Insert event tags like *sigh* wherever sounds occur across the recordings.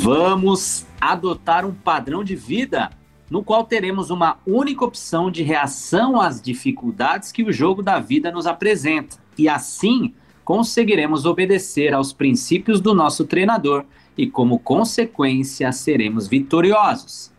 Vamos adotar um padrão de vida no qual teremos uma única opção de reação às dificuldades que o jogo da vida nos apresenta. E assim conseguiremos obedecer aos princípios do nosso treinador e, como consequência, seremos vitoriosos.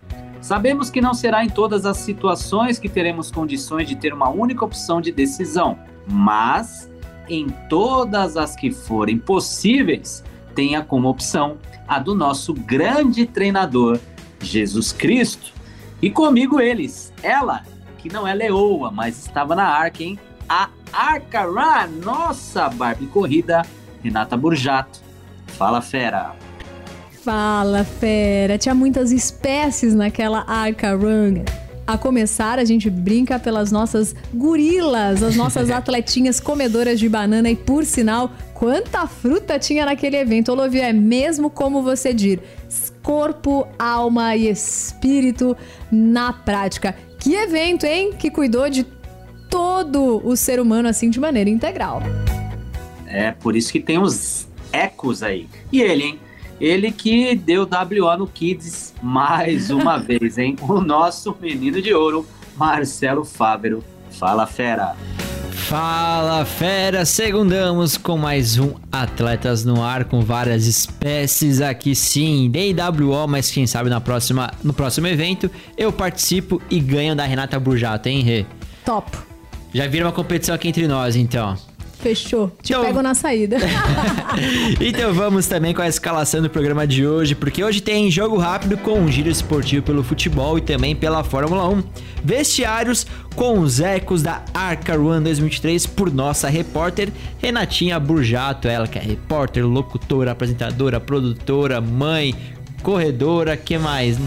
Sabemos que não será em todas as situações que teremos condições de ter uma única opção de decisão, mas em todas as que forem possíveis, tenha como opção a do nosso grande treinador, Jesus Cristo. E comigo eles, ela, que não é leoa, mas estava na arca, hein? A Arca nossa Barbie corrida, Renata Burjato. Fala, fera! Fala, fera! Tinha muitas espécies naquela Arca Run. A começar, a gente brinca pelas nossas gorilas, as nossas *laughs* atletinhas comedoras de banana e, por sinal, quanta fruta tinha naquele evento. Olivia, é mesmo como você diz, corpo, alma e espírito na prática. Que evento, hein? Que cuidou de todo o ser humano assim de maneira integral. É, por isso que tem os ecos aí. E ele, hein? Ele que deu WO no Kids mais *laughs* uma vez, hein? O nosso menino de ouro, Marcelo Fávero. Fala, fera! Fala, fera! Segundamos com mais um Atletas no Ar com várias espécies aqui sim, DWO, mas quem sabe na próxima, no próximo evento eu participo e ganho da Renata Burjato, hein, Rê? Top! Já vira uma competição aqui entre nós, então. Fechou. Te então... pego na saída. *laughs* então vamos também com a escalação do programa de hoje, porque hoje tem jogo rápido com um giro esportivo pelo futebol e também pela Fórmula 1. Vestiários com os ecos da Arca Run 2023 por nossa repórter Renatinha Burjato, ela que é repórter, locutora, apresentadora, produtora, mãe, corredora, que mais?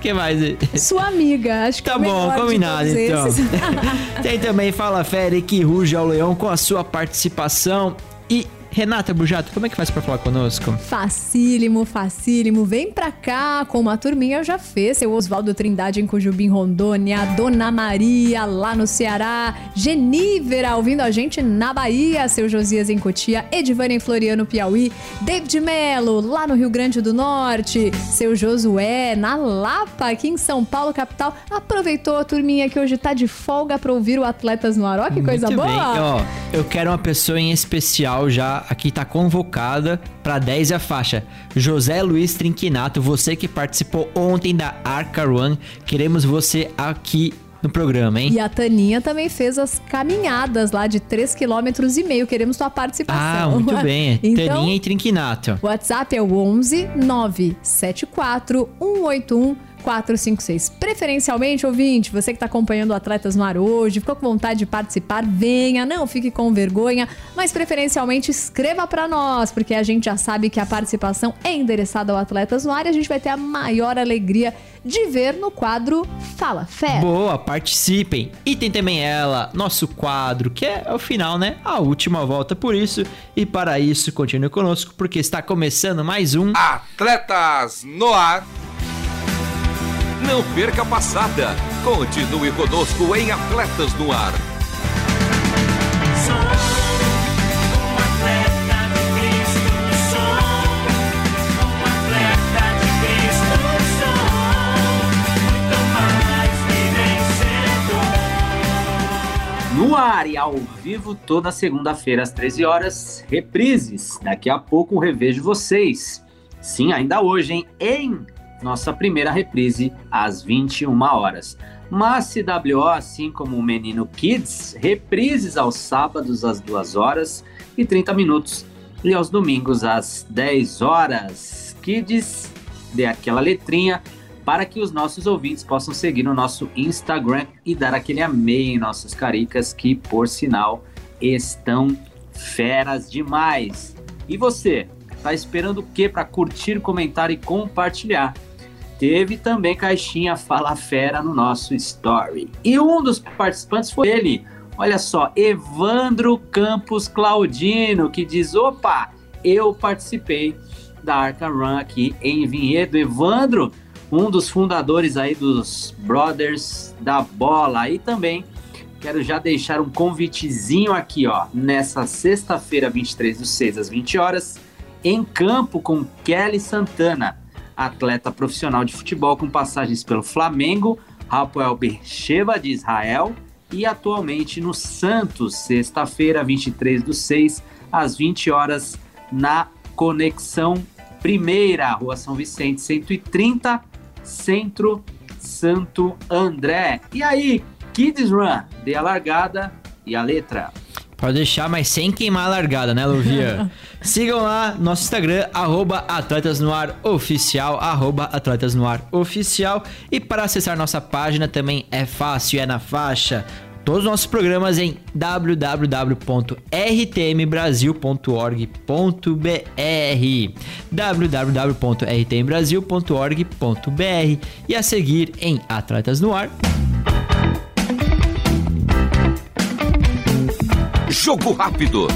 Que mais? Sua amiga, acho que tá é bom, combinado então. *laughs* Tem também Fala Fere que ruge ao leão com a sua participação e Renata Bujato, como é que faz para falar conosco? Facílimo, facílimo. Vem pra cá com uma turminha, eu já fez. Seu Oswaldo Trindade em Cujubim, Rondônia. Dona Maria lá no Ceará. Genívera ouvindo a gente na Bahia. Seu Josias em Cotia. Edivânia em Floriano, Piauí. David Melo lá no Rio Grande do Norte. Seu Josué na Lapa, aqui em São Paulo, capital. Aproveitou a turminha que hoje tá de folga pra ouvir o Atletas no Aró. Que coisa Muito boa. Bem. Ó, eu quero uma pessoa em especial já aqui tá convocada para 10 a faixa. José Luiz Trinquinato, você que participou ontem da Arca Run, queremos você aqui no programa, hein? E a Taninha também fez as caminhadas lá de 3,5 km e meio. Queremos sua participação. Ah, muito bem. *laughs* então, Taninha e Trinquinato. O WhatsApp é o 11 974 181 456. Preferencialmente, ouvinte, você que está acompanhando o Atletas no Ar hoje, ficou com vontade de participar, venha, não fique com vergonha, mas preferencialmente escreva para nós, porque a gente já sabe que a participação é endereçada ao Atletas no Ar e a gente vai ter a maior alegria de ver no quadro Fala Fé. Boa, participem. E tem também ela, nosso quadro, que é o final, né? A última volta por isso. E para isso, continue conosco, porque está começando mais um Atletas no Ar. Não perca a passada. Continue conosco em Atletas no Ar. No ar e ao vivo toda segunda-feira às 13 horas, reprises. Daqui a pouco revejo vocês. Sim, ainda hoje, hein? Em nossa primeira reprise às 21 horas. Mas CWO, assim como o Menino Kids, reprises aos sábados às 2 horas e 30 minutos e aos domingos às 10 horas. Kids, dê aquela letrinha para que os nossos ouvintes possam seguir no nosso Instagram e dar aquele amei em nossos caricas que, por sinal, estão feras demais. E você, Tá esperando o quê para curtir, comentar e compartilhar? Teve também caixinha Fala Fera no nosso story. E um dos participantes foi ele. Olha só, Evandro Campos Claudino, que diz: opa, eu participei da Arca Run aqui em Vinhedo. Evandro, um dos fundadores aí dos Brothers da Bola. E também quero já deixar um convitezinho aqui, ó, nessa sexta-feira, 23 do 6 às 20 horas, em campo com Kelly Santana, atleta profissional de futebol com passagens pelo Flamengo, Rafael Bercheva de Israel e atualmente no Santos, sexta-feira, 23 do 6 às 20 horas na Conexão Primeira, Rua São Vicente, 130, Centro Santo André. E aí, Kids Run, dê a largada e a letra. Pode deixar, mas sem queimar a largada, né, Luvia? *laughs* Sigam lá nosso Instagram, arroba Atletas no Ar Oficial, arroba Atletas no Ar Oficial. E para acessar nossa página também é fácil, é na faixa todos os nossos programas em www.rtmbrasil.org.br www.rtmbrasil.org.br e a seguir em Atletas no Ar. Jogo rápido.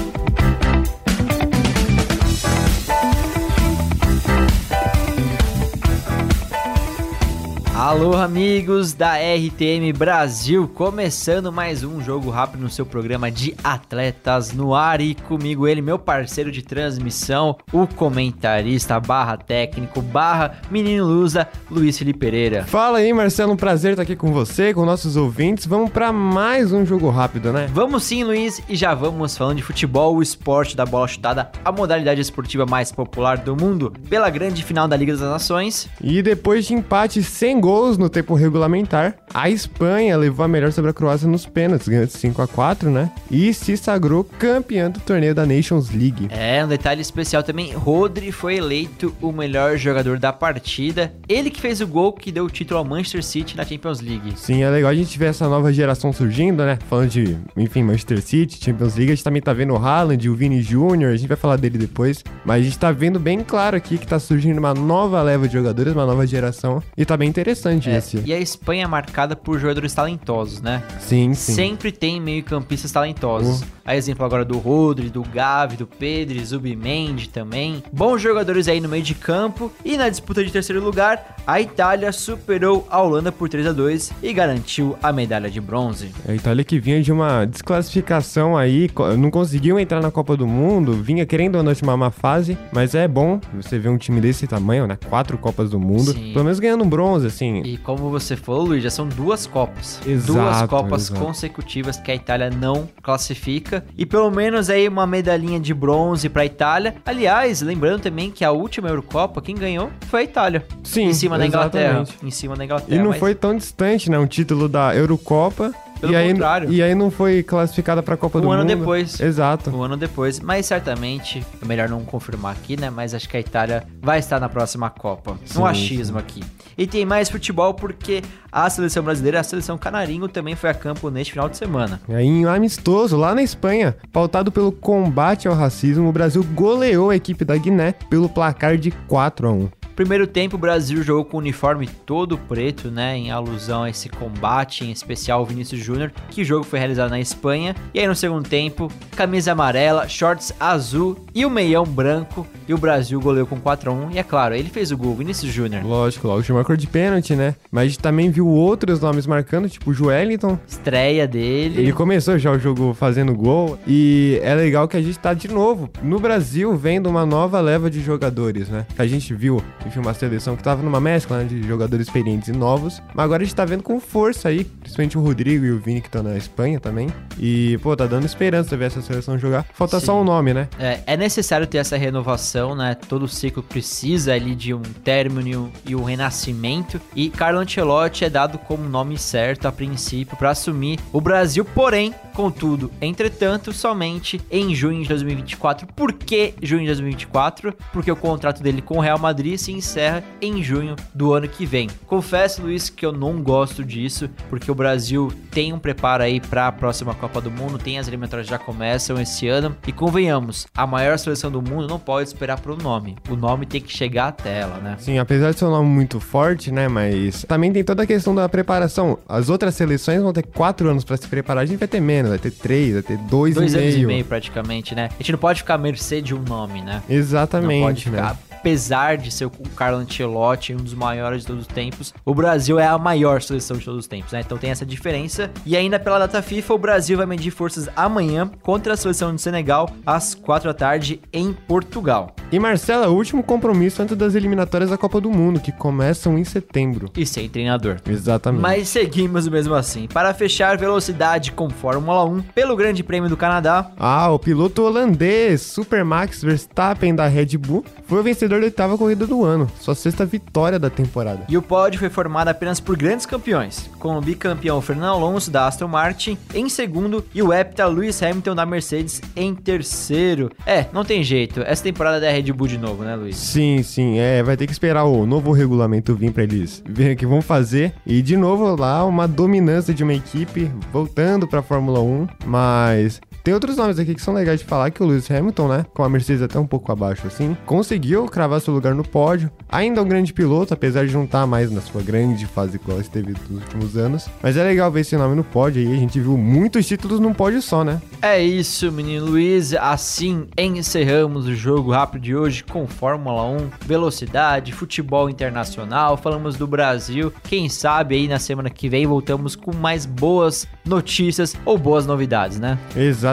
Alô, amigos da RTM Brasil, começando mais um jogo rápido no seu programa de atletas no ar e comigo ele, meu parceiro de transmissão, o comentarista barra técnico barra menino Lusa, Luiz Felipe Pereira. Fala aí, Marcelo, um prazer estar aqui com você, com nossos ouvintes. Vamos para mais um jogo rápido, né? Vamos sim, Luiz, e já vamos falando de futebol, o esporte da bola chutada, a modalidade esportiva mais popular do mundo, pela grande final da Liga das Nações. E depois de empate sem gol gols no tempo regulamentar. A Espanha levou a melhor sobre a Croácia nos pênaltis, ganhando 5 a 4 né? E se sagrou campeão do torneio da Nations League. É, um detalhe especial também, Rodri foi eleito o melhor jogador da partida. Ele que fez o gol que deu o título ao Manchester City na Champions League. Sim, é legal a gente ver essa nova geração surgindo, né? Falando de, enfim, Manchester City, Champions League, a gente também tá vendo o Haaland, o Vini Jr., a gente vai falar dele depois, mas a gente tá vendo bem claro aqui que tá surgindo uma nova leva de jogadores, uma nova geração, e tá bem interessante interessante é, esse. E a Espanha é marcada por jogadores talentosos, né? Sim, sim. Sempre tem meio-campistas talentosos. Uh. A exemplo agora do Rodri, do Gavi, do Pedri, Zubimendi também. Bons jogadores aí no meio de campo. E na disputa de terceiro lugar, a Itália superou a Holanda por 3 a 2 e garantiu a medalha de bronze. A Itália que vinha de uma desclassificação aí, não conseguiu entrar na Copa do Mundo, vinha querendo ou não uma fase, mas é bom você ver um time desse tamanho, né? Quatro Copas do Mundo, Sim. pelo menos ganhando um bronze, assim, e como você falou, Luiz, já são duas Copas. Exato, duas Copas exato. consecutivas que a Itália não classifica. E pelo menos aí uma medalhinha de bronze para a Itália. Aliás, lembrando também que a última Eurocopa, quem ganhou foi a Itália. Sim, Em cima exatamente. da Inglaterra. Em cima da Inglaterra. E não mas... foi tão distante, né? Um título da Eurocopa pelo e aí, contrário. E aí não foi classificada pra Copa um do Mundo. Um ano depois. Exato. Um ano depois. Mas certamente, é melhor não confirmar aqui, né? Mas acho que a Itália vai estar na próxima Copa. Sim, um achismo sim. aqui. E tem mais futebol porque a seleção brasileira, a seleção canarinho, também foi a campo neste final de semana. E aí, em um amistoso, lá na Espanha, pautado pelo combate ao racismo, o Brasil goleou a equipe da Guiné pelo placar de 4 a 1 Primeiro tempo, o Brasil jogou com o uniforme todo preto, né? Em alusão a esse combate, em especial o Vinícius Júnior, que o jogo foi realizado na Espanha. E aí no segundo tempo, camisa amarela, shorts azul e o meião branco. E o Brasil goleou com 4 a 1 E é claro, ele fez o gol, Vinícius Júnior. Lógico, lógico, marcou de pênalti, né? Mas a gente também viu outros nomes marcando, tipo o Joelinton. Estreia dele. Ele começou já o jogo fazendo gol. E é legal que a gente tá de novo no Brasil vendo uma nova leva de jogadores, né? Que a gente viu enfim, uma seleção que tava numa mescla né, de jogadores experientes e novos. Mas agora a gente tá vendo com força aí, principalmente o Rodrigo e o Vini que estão na Espanha também. E, pô, tá dando esperança ver essa seleção jogar. Falta Sim. só um nome, né? É, é, necessário ter essa renovação, né? Todo ciclo precisa ali de um término e um renascimento. E Carlo Ancelotti é dado como nome certo a princípio para assumir o Brasil, porém, contudo, entretanto, somente em junho de 2024. Por que junho de 2024? Porque o contrato dele com o Real Madrid se encerra em junho do ano que vem. Confesso, Luiz, que eu não gosto disso, porque o Brasil tem um preparo aí para a próxima Copa do Mundo, tem as eliminatórias já começam esse ano e convenhamos, a maior seleção do mundo não pode esperar pro nome. O nome tem que chegar até ela, né? Sim, apesar de ser um nome muito forte, né? Mas também tem toda a questão da preparação. As outras seleções vão ter quatro anos para se preparar, a gente vai ter menos, vai ter três, vai ter dois, Dois e anos meio. e meio praticamente, né? A gente não pode ficar à mercê de um nome, né? Exatamente. Não pode né? Apesar de ser o Carlo Ancelotti, um dos maiores de todos os tempos, o Brasil é a maior seleção de todos os tempos, né? Então tem essa diferença. E ainda pela data FIFA, o Brasil vai medir forças amanhã contra a seleção de Senegal às 4 da tarde em Portugal. E Marcela, o último compromisso antes das eliminatórias da Copa do Mundo, que começam em setembro. E sem treinador. Exatamente. Mas seguimos mesmo assim. Para fechar velocidade com Fórmula 1 pelo Grande Prêmio do Canadá, Ah, o piloto holandês Super Max Verstappen da Red Bull foi o vencedor da oitava corrida do ano, sua sexta vitória da temporada. E o pódio foi formado apenas por grandes campeões, com o bicampeão Fernando Alonso da Aston Martin em segundo e o hepta Lewis Hamilton da Mercedes em terceiro. É, não tem jeito, essa temporada é da Red Bull de novo, né, Luiz? Sim, sim, é, vai ter que esperar o novo regulamento vir pra eles verem o que vão fazer. E de novo lá, uma dominância de uma equipe voltando pra Fórmula 1, mas tem outros nomes aqui que são legais de falar, que o Lewis Hamilton, né, com a Mercedes até um pouco abaixo assim, conseguiu cravar seu lugar no pódio. Ainda é um grande piloto, apesar de não estar mais na sua grande fase igual esteve nos últimos anos. Mas é legal ver esse nome no pódio aí, a gente viu muitos títulos num pódio só, né? É isso, menino Luiz. Assim encerramos o jogo rápido de hoje com Fórmula 1, velocidade, futebol internacional. Falamos do Brasil. Quem sabe aí na semana que vem voltamos com mais boas notícias ou boas novidades, né?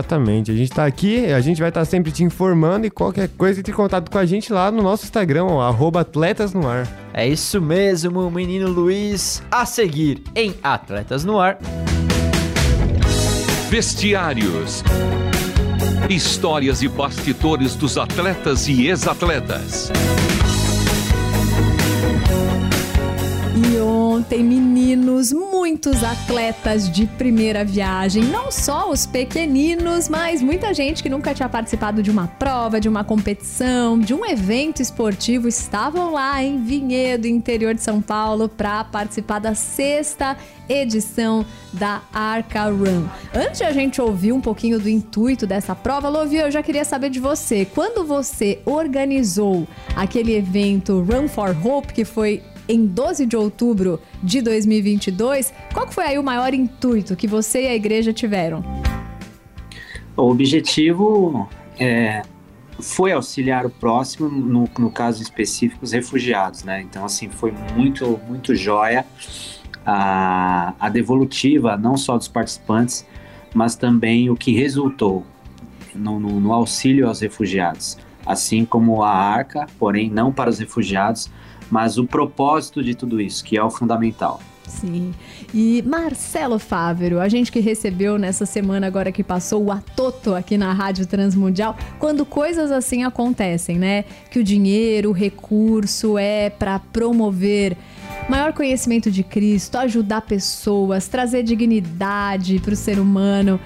Exatamente. A gente tá aqui, a gente vai estar sempre te informando e qualquer coisa entre em contato com a gente lá no nosso Instagram, arroba atletas no ar. É isso mesmo, menino Luiz. A seguir em Atletas no Ar. Vestiários. Histórias e bastidores dos atletas e ex-atletas. Ontem, meninos, muitos atletas de primeira viagem, não só os pequeninos, mas muita gente que nunca tinha participado de uma prova, de uma competição, de um evento esportivo, estavam lá em Vinhedo, interior de São Paulo, para participar da sexta edição da Arca Run. Antes de a gente ouvir um pouquinho do intuito dessa prova, Lovia, eu já queria saber de você. Quando você organizou aquele evento Run for Hope, que foi em 12 de outubro de 2022, qual foi aí o maior intuito que você e a igreja tiveram? O objetivo é, foi auxiliar o próximo, no, no caso específico, os refugiados, né? Então, assim, foi muito, muito joia a, a devolutiva, não só dos participantes, mas também o que resultou no, no, no auxílio aos refugiados. Assim como a arca, porém não para os refugiados, mas o propósito de tudo isso, que é o fundamental. Sim. E Marcelo Fávero, a gente que recebeu nessa semana agora que passou o Atoto aqui na Rádio Transmundial, quando coisas assim acontecem, né? Que o dinheiro, o recurso é para promover maior conhecimento de Cristo, ajudar pessoas, trazer dignidade para o ser humano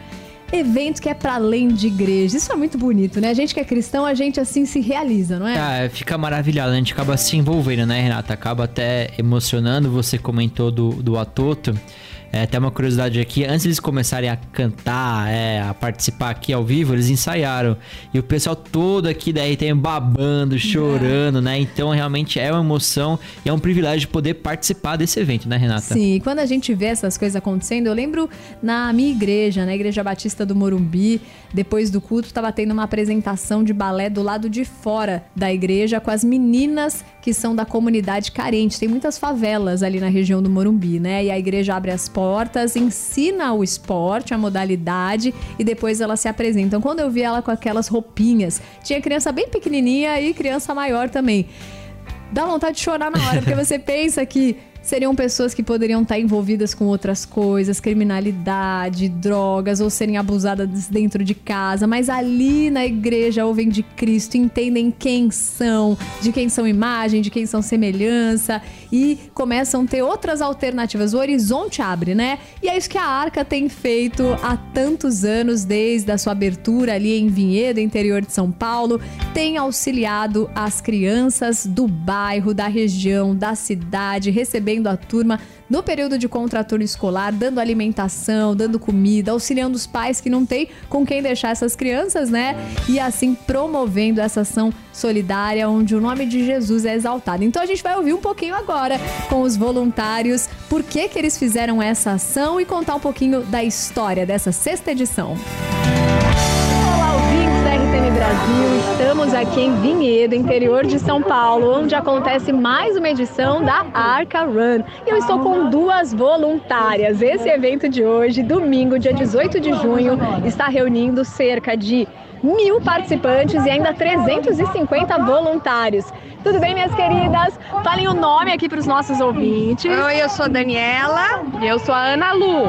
evento que é para além de igreja. Isso é muito bonito, né? A gente que é cristão, a gente assim se realiza, não é? Ah, fica maravilhado, a gente acaba se envolvendo, né, Renata? Acaba até emocionando. Você comentou do, do Atoto. É, até uma curiosidade aqui, antes eles começarem a cantar, é, a participar aqui ao vivo, eles ensaiaram. E o pessoal todo aqui daí tem babando, chorando, né? Então realmente é uma emoção e é um privilégio poder participar desse evento, né, Renata? Sim, quando a gente vê essas coisas acontecendo, eu lembro na minha igreja, na Igreja Batista do Morumbi, depois do culto, estava tendo uma apresentação de balé do lado de fora da igreja com as meninas que são da comunidade carente. Tem muitas favelas ali na região do Morumbi, né? E a igreja abre as portas, ensina o esporte, a modalidade e depois elas se apresentam. Quando eu vi ela com aquelas roupinhas, tinha criança bem pequenininha e criança maior também. Dá vontade de chorar na hora, porque *laughs* você pensa que seriam pessoas que poderiam estar envolvidas com outras coisas, criminalidade, drogas, ou serem abusadas dentro de casa, mas ali na igreja ouvem de Cristo, entendem quem são, de quem são imagem, de quem são semelhança, e começam a ter outras alternativas. O horizonte abre, né? E é isso que a Arca tem feito há tantos anos, desde a sua abertura ali em Vinhedo, interior de São Paulo. Tem auxiliado as crianças do bairro, da região, da cidade, recebendo a turma no período de contraturno escolar, dando alimentação, dando comida, auxiliando os pais que não têm com quem deixar essas crianças, né? E assim promovendo essa ação solidária onde o nome de Jesus é exaltado. Então a gente vai ouvir um pouquinho agora com os voluntários por que que eles fizeram essa ação e contar um pouquinho da história dessa sexta edição. Brasil. Estamos aqui em Vinhedo, interior de São Paulo, onde acontece mais uma edição da Arca Run. E eu estou com duas voluntárias. Esse evento de hoje, domingo, dia 18 de junho, está reunindo cerca de mil participantes e ainda 350 voluntários. Tudo bem, minhas queridas? Falem o nome aqui para os nossos ouvintes. Oi, eu sou a Daniela. E eu sou a Ana Lu.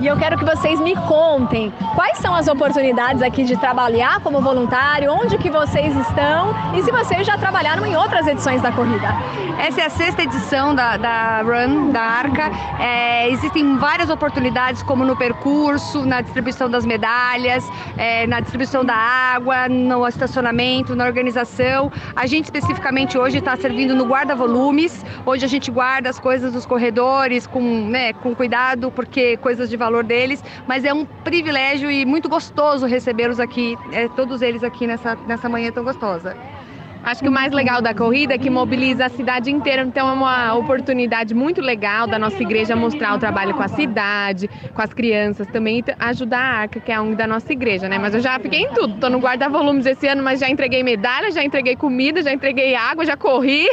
E eu quero que vocês me contem quais são as oportunidades aqui de trabalhar como voluntário, onde que vocês estão e se vocês já trabalharam em outras edições da corrida. Essa é a sexta edição da, da Run, da Arca. É, existem várias oportunidades, como no percurso, na distribuição das medalhas, é, na distribuição da água, no estacionamento, na organização. A gente especificamente hoje está servindo no guarda-volumes, onde a gente guarda as coisas dos corredores com, né, com cuidado, porque coisas de valor deles, mas é um privilégio e muito gostoso recebê-los aqui, é, todos eles aqui nessa, nessa manhã tão gostosa. Acho que o mais legal da corrida é que mobiliza a cidade inteira, então é uma oportunidade muito legal da nossa igreja mostrar o trabalho com a cidade, com as crianças também, e ajudar a Arca, que é a ONG da nossa igreja, né? Mas eu já fiquei em tudo, tô no guarda-volumes esse ano, mas já entreguei medalha, já entreguei comida, já entreguei água, já corri,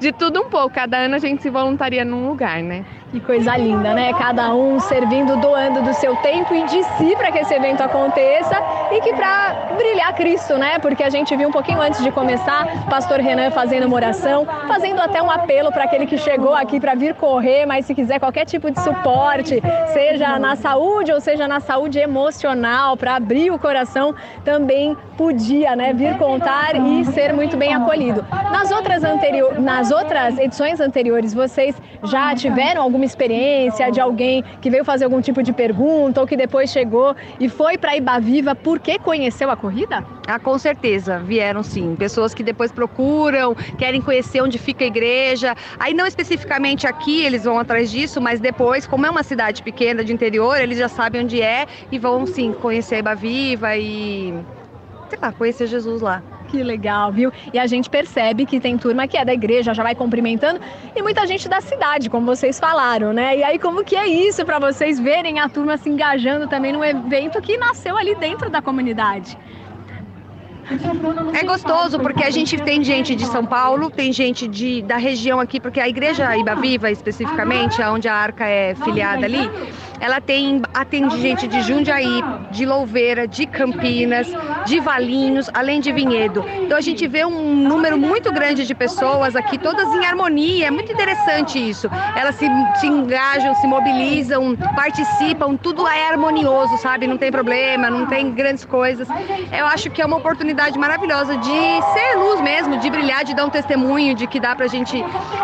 de tudo um pouco. Cada ano a gente se voluntaria num lugar, né? Que coisa linda, né? Cada um servindo, doando do seu tempo e de si para que esse evento aconteça e que para brilhar Cristo, né? Porque a gente viu um pouquinho antes de começar, pastor Renan fazendo uma oração, fazendo até um apelo para aquele que chegou aqui para vir correr, mas se quiser qualquer tipo de suporte, seja na saúde ou seja na saúde emocional, para abrir o coração, também podia, né, vir contar e ser muito bem acolhido. Nas outras anterior, nas outras edições anteriores, vocês já tiveram alguma alguma experiência de alguém que veio fazer algum tipo de pergunta ou que depois chegou e foi para Ibaviva porque conheceu a corrida? Ah, com certeza, vieram sim. Pessoas que depois procuram, querem conhecer onde fica a igreja. Aí não especificamente aqui eles vão atrás disso, mas depois, como é uma cidade pequena de interior, eles já sabem onde é e vão sim conhecer a Ibaviva e sei lá, conhecer Jesus lá. Que legal, viu? E a gente percebe que tem turma que é da igreja, já vai cumprimentando, e muita gente da cidade, como vocês falaram, né? E aí, como que é isso para vocês verem a turma se engajando também num evento que nasceu ali dentro da comunidade? É gostoso porque a gente tem gente de São Paulo, tem gente de, da região aqui, porque a igreja Iba Viva especificamente, onde a Arca é filiada ali, ela tem atende gente de Jundiaí, de Louveira, de Campinas, de Valinhos, além de Vinhedo. Então a gente vê um número muito grande de pessoas aqui, todas em harmonia. É muito interessante isso. Elas se, se engajam, se mobilizam, participam, tudo é harmonioso, sabe? Não tem problema, não tem grandes coisas. Eu acho que é uma oportunidade maravilhosa de ser luz mesmo, de brilhar, de dar um testemunho de que dá pra gente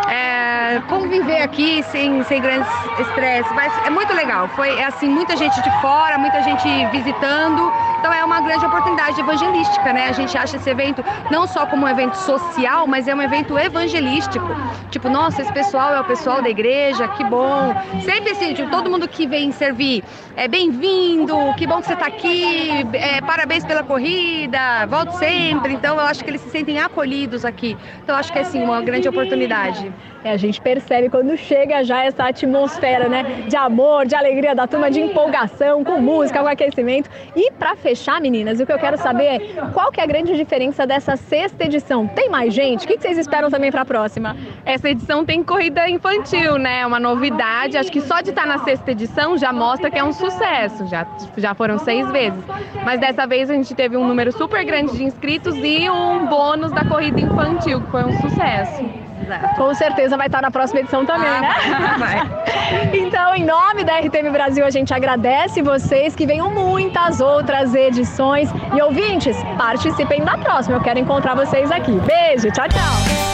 é, conviver aqui sem, sem grandes estresses. Mas é muito legal foi é assim muita gente de fora, muita gente visitando. Então é uma grande oportunidade evangelística, né? A gente acha esse evento não só como um evento social, mas é um evento evangelístico. Tipo, nossa, esse pessoal é o pessoal da igreja, que bom. Sempre assim, tipo, todo mundo que vem servir é bem-vindo, que bom que você está aqui, é, parabéns pela corrida, volte sempre. Então eu acho que eles se sentem acolhidos aqui. Então eu acho que é assim uma grande oportunidade. É, a gente percebe quando chega já essa atmosfera, né, de amor, de alegria da turma, de empolgação, com música, com aquecimento. E para fechar, meninas, o que eu quero saber é qual que é a grande diferença dessa sexta edição? Tem mais gente? O que vocês esperam também para a próxima? Essa edição tem corrida infantil, né? É uma novidade. Acho que só de estar na sexta edição já mostra que é um sucesso. Já, já foram seis vezes. Mas dessa vez a gente teve um número super grande de inscritos e um bônus da corrida infantil, que foi um sucesso. Exato. Com certeza vai estar na próxima edição também, ah, né? Vai. *laughs* então, em nome da RTM Brasil, a gente agradece vocês que venham muitas outras edições. E ouvintes, participem da próxima. Eu quero encontrar vocês aqui. Beijo, tchau, tchau.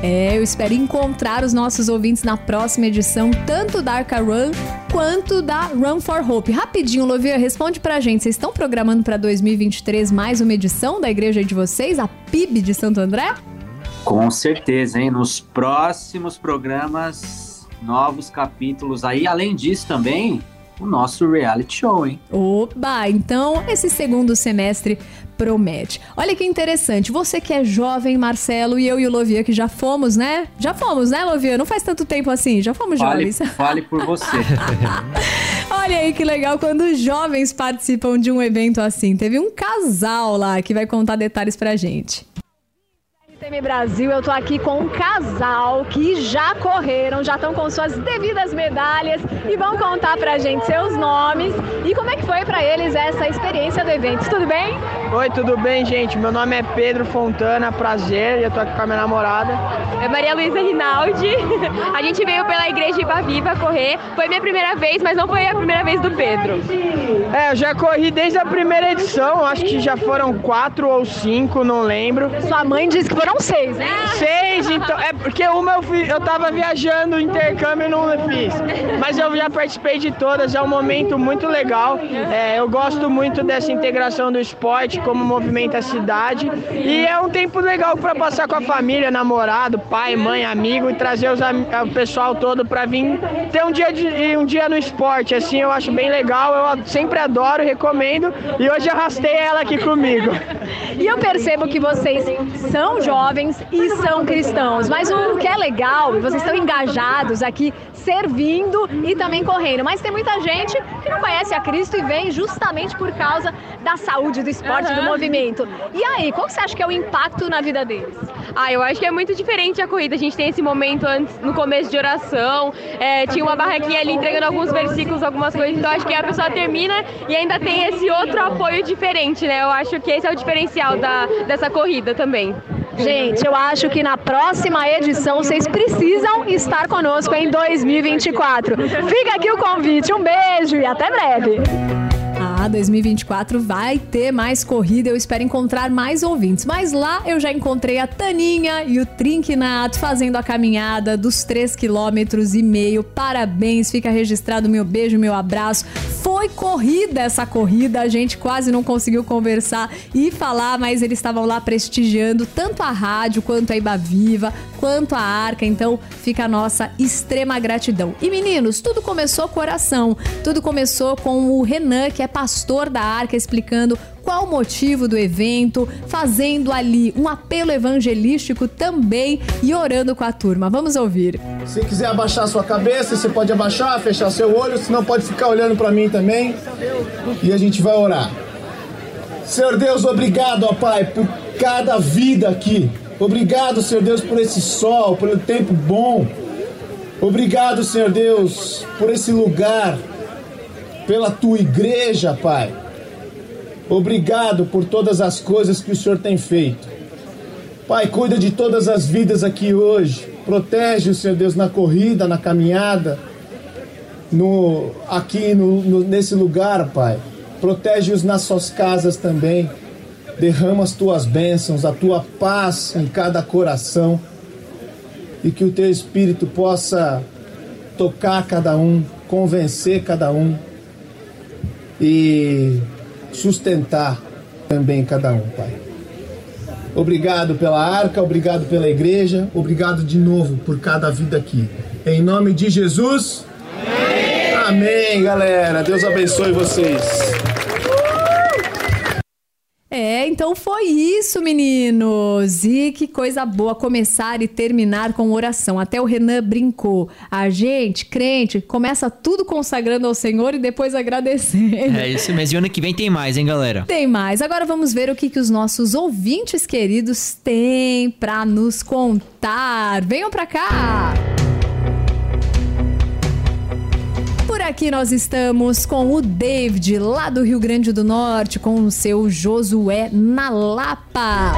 É, eu espero encontrar os nossos ouvintes na próxima edição, tanto da Arca Run quanto da Run for Hope. Rapidinho, Lovia, responde pra gente. Vocês estão programando para 2023 mais uma edição da igreja de vocês, a PIB de Santo André? Com certeza, hein? Nos próximos programas, novos capítulos aí. Além disso, também o nosso reality show, hein? Oba! Então, esse segundo semestre promete. Olha que interessante, você que é jovem, Marcelo, e eu e o Lovia, que já fomos, né? Já fomos, né, Lovia? Não faz tanto tempo assim, já fomos fale, jovens. *laughs* Fale por você. Olha aí que legal quando jovens participam de um evento assim. Teve um casal lá que vai contar detalhes pra gente. RTM Brasil, eu tô aqui com um casal que já correram, já estão com suas devidas medalhas e vão contar pra gente seus nomes e como é que foi pra eles essa experiência do evento. Tudo bem? Oi, tudo bem, gente? Meu nome é Pedro Fontana, prazer, eu tô aqui com a minha namorada. É Maria Luísa Rinaldi. A gente veio pela Igreja Iba Viva correr. Foi minha primeira vez, mas não foi a primeira vez do Pedro. É, eu já corri desde a primeira edição, acho que já foram quatro ou cinco, não lembro. Sua mãe disse que foram seis, né? Seis, então. É porque uma eu, fui, eu tava viajando, intercâmbio e não fiz. Mas eu já participei de todas, é um momento muito legal. É, eu gosto muito dessa integração do esporte, como movimenta a cidade. E é um tempo legal para passar com a família, namorado, pai, mãe, amigo e trazer os, o pessoal todo para vir ter um dia, de, um dia no esporte. Assim, eu acho bem legal, eu sempre adoro, recomendo. E hoje arrastei ela aqui comigo. E eu percebo que vocês são jovens e são cristãos, mas o que é legal, vocês estão engajados aqui, servindo e também correndo. Mas tem muita gente que não conhece a Cristo e vem justamente por causa da saúde, do esporte, uhum. do movimento. E aí, qual você acha que é o impacto na vida deles? Ah, eu acho que é muito diferente a corrida. A gente tem esse momento antes, no começo de oração, é, tinha uma barraquinha ali entregando alguns versículos, algumas coisas. Então acho que a pessoa termina e ainda tem esse outro apoio diferente, né? Eu acho que esse é o diferencial da, dessa corrida também. Gente, eu acho que na próxima edição vocês precisam estar conosco em 2024. Fica aqui o convite, um beijo e até breve. 2024 vai ter mais corrida. Eu espero encontrar mais ouvintes. Mas lá eu já encontrei a Taninha e o Trinquinato fazendo a caminhada dos 3 quilômetros e meio. Parabéns, fica registrado meu beijo, meu abraço. Foi corrida essa corrida, a gente quase não conseguiu conversar e falar, mas eles estavam lá prestigiando tanto a rádio quanto a Iba Viva, quanto a Arca. Então fica a nossa extrema gratidão. E meninos, tudo começou com oração. Tudo começou com o Renan, que é pastor da Arca, explicando qual o motivo do evento, fazendo ali um apelo evangelístico também e orando com a turma. Vamos ouvir. Se quiser abaixar sua cabeça, você pode abaixar, fechar seu olho, senão pode ficar olhando para mim também. E a gente vai orar. Senhor Deus, obrigado, ó Pai, por cada vida aqui. Obrigado, Senhor Deus, por esse sol, pelo tempo bom. Obrigado, Senhor Deus, por esse lugar pela tua igreja, Pai. Obrigado por todas as coisas que o Senhor tem feito. Pai, cuida de todas as vidas aqui hoje. Protege o Senhor Deus na corrida, na caminhada, no aqui no, no, nesse lugar, Pai. Protege-os nas suas casas também. Derrama as tuas bênçãos, a tua paz em cada coração. E que o teu espírito possa tocar cada um, convencer cada um e sustentar também cada um, Pai. Obrigado pela arca, obrigado pela igreja, obrigado de novo por cada vida aqui. Em nome de Jesus. Amém, Amém galera. Deus abençoe vocês. É, então foi isso, meninos. E que coisa boa começar e terminar com oração. Até o Renan brincou. A gente, crente, começa tudo consagrando ao Senhor e depois agradecendo. É isso mesmo. E ano que vem tem mais, hein, galera? Tem mais. Agora vamos ver o que, que os nossos ouvintes queridos têm para nos contar. Venham para cá! Aqui nós estamos com o David, lá do Rio Grande do Norte, com o seu Josué na Lapa.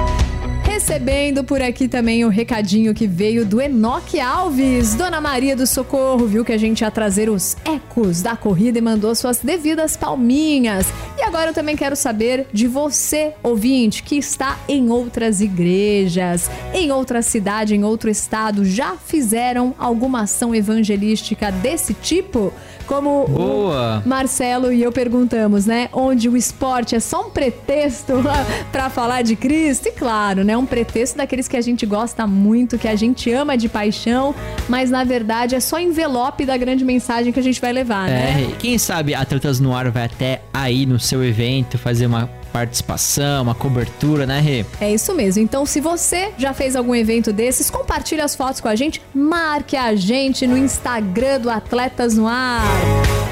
Recebendo por aqui também o recadinho que veio do Enoque Alves. Dona Maria do Socorro viu que a gente ia trazer os ecos da corrida e mandou suas devidas palminhas. E agora eu também quero saber de você, ouvinte, que está em outras igrejas, em outra cidade, em outro estado, já fizeram alguma ação evangelística desse tipo? Como Boa. o Marcelo e eu perguntamos, né? Onde o esporte é só um pretexto *laughs* para falar de Cristo? E claro, né? Um pretexto daqueles que a gente gosta muito, que a gente ama de paixão, mas na verdade é só envelope da grande mensagem que a gente vai levar, né? É, quem sabe Atletas no Ar vai até aí no seu evento fazer uma participação, uma cobertura, né, Rê? É isso mesmo. Então, se você já fez algum evento desses, compartilhe as fotos com a gente, marque a gente no Instagram do Atletas no Ar.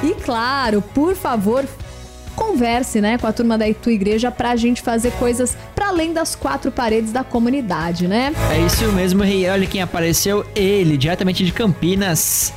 E claro, por favor, converse, né, com a turma da tua igreja pra gente fazer coisas para além das quatro paredes da comunidade, né? É isso mesmo, Rei. Olha quem apareceu, ele, diretamente de Campinas.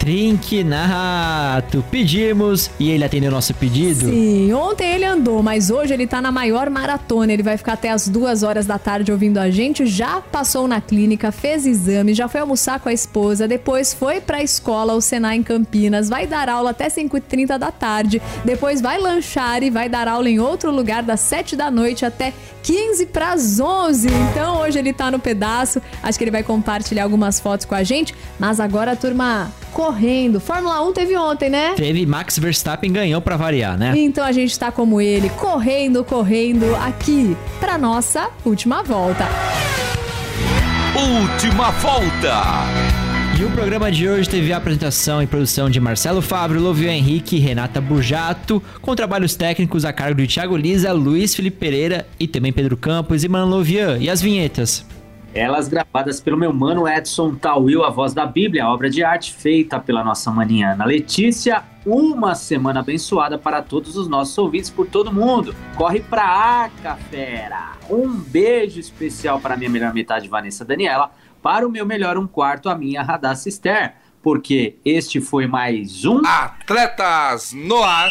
Trink Nato. Pedimos e ele atendeu nosso pedido. Sim, ontem ele andou, mas hoje ele tá na maior maratona. Ele vai ficar até as duas horas da tarde ouvindo a gente. Já passou na clínica, fez exame, já foi almoçar com a esposa, depois foi pra escola, o Senai em Campinas, vai dar aula até 5h30 da tarde, depois vai lanchar e vai dar aula em outro lugar das 7 da noite até 15 para as 11. Então hoje ele tá no pedaço. Acho que ele vai compartilhar algumas fotos com a gente. Mas agora, turma, correndo. Fórmula 1 teve ontem, né? Teve Max Verstappen ganhou pra variar, né? Então a gente tá como ele, correndo, correndo aqui pra nossa última volta. Última volta. E o programa de hoje teve a apresentação e produção de Marcelo Fábio, Lovio Henrique e Renata Burjato, com trabalhos técnicos a cargo de Thiago Lisa, Luiz Felipe Pereira e também Pedro Campos e Mano Lovian. E as vinhetas? Elas gravadas pelo meu mano Edson Tawil, a voz da Bíblia, obra de arte feita pela nossa maninha Ana Letícia. Uma semana abençoada para todos os nossos ouvintes por todo mundo. Corre pra Arca, fera! Um beijo especial para minha melhor metade, Vanessa Daniela. Para o meu melhor um quarto, a minha Radassa Esther. Porque este foi mais um Atletas no Ar.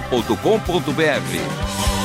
transmundial.com.br.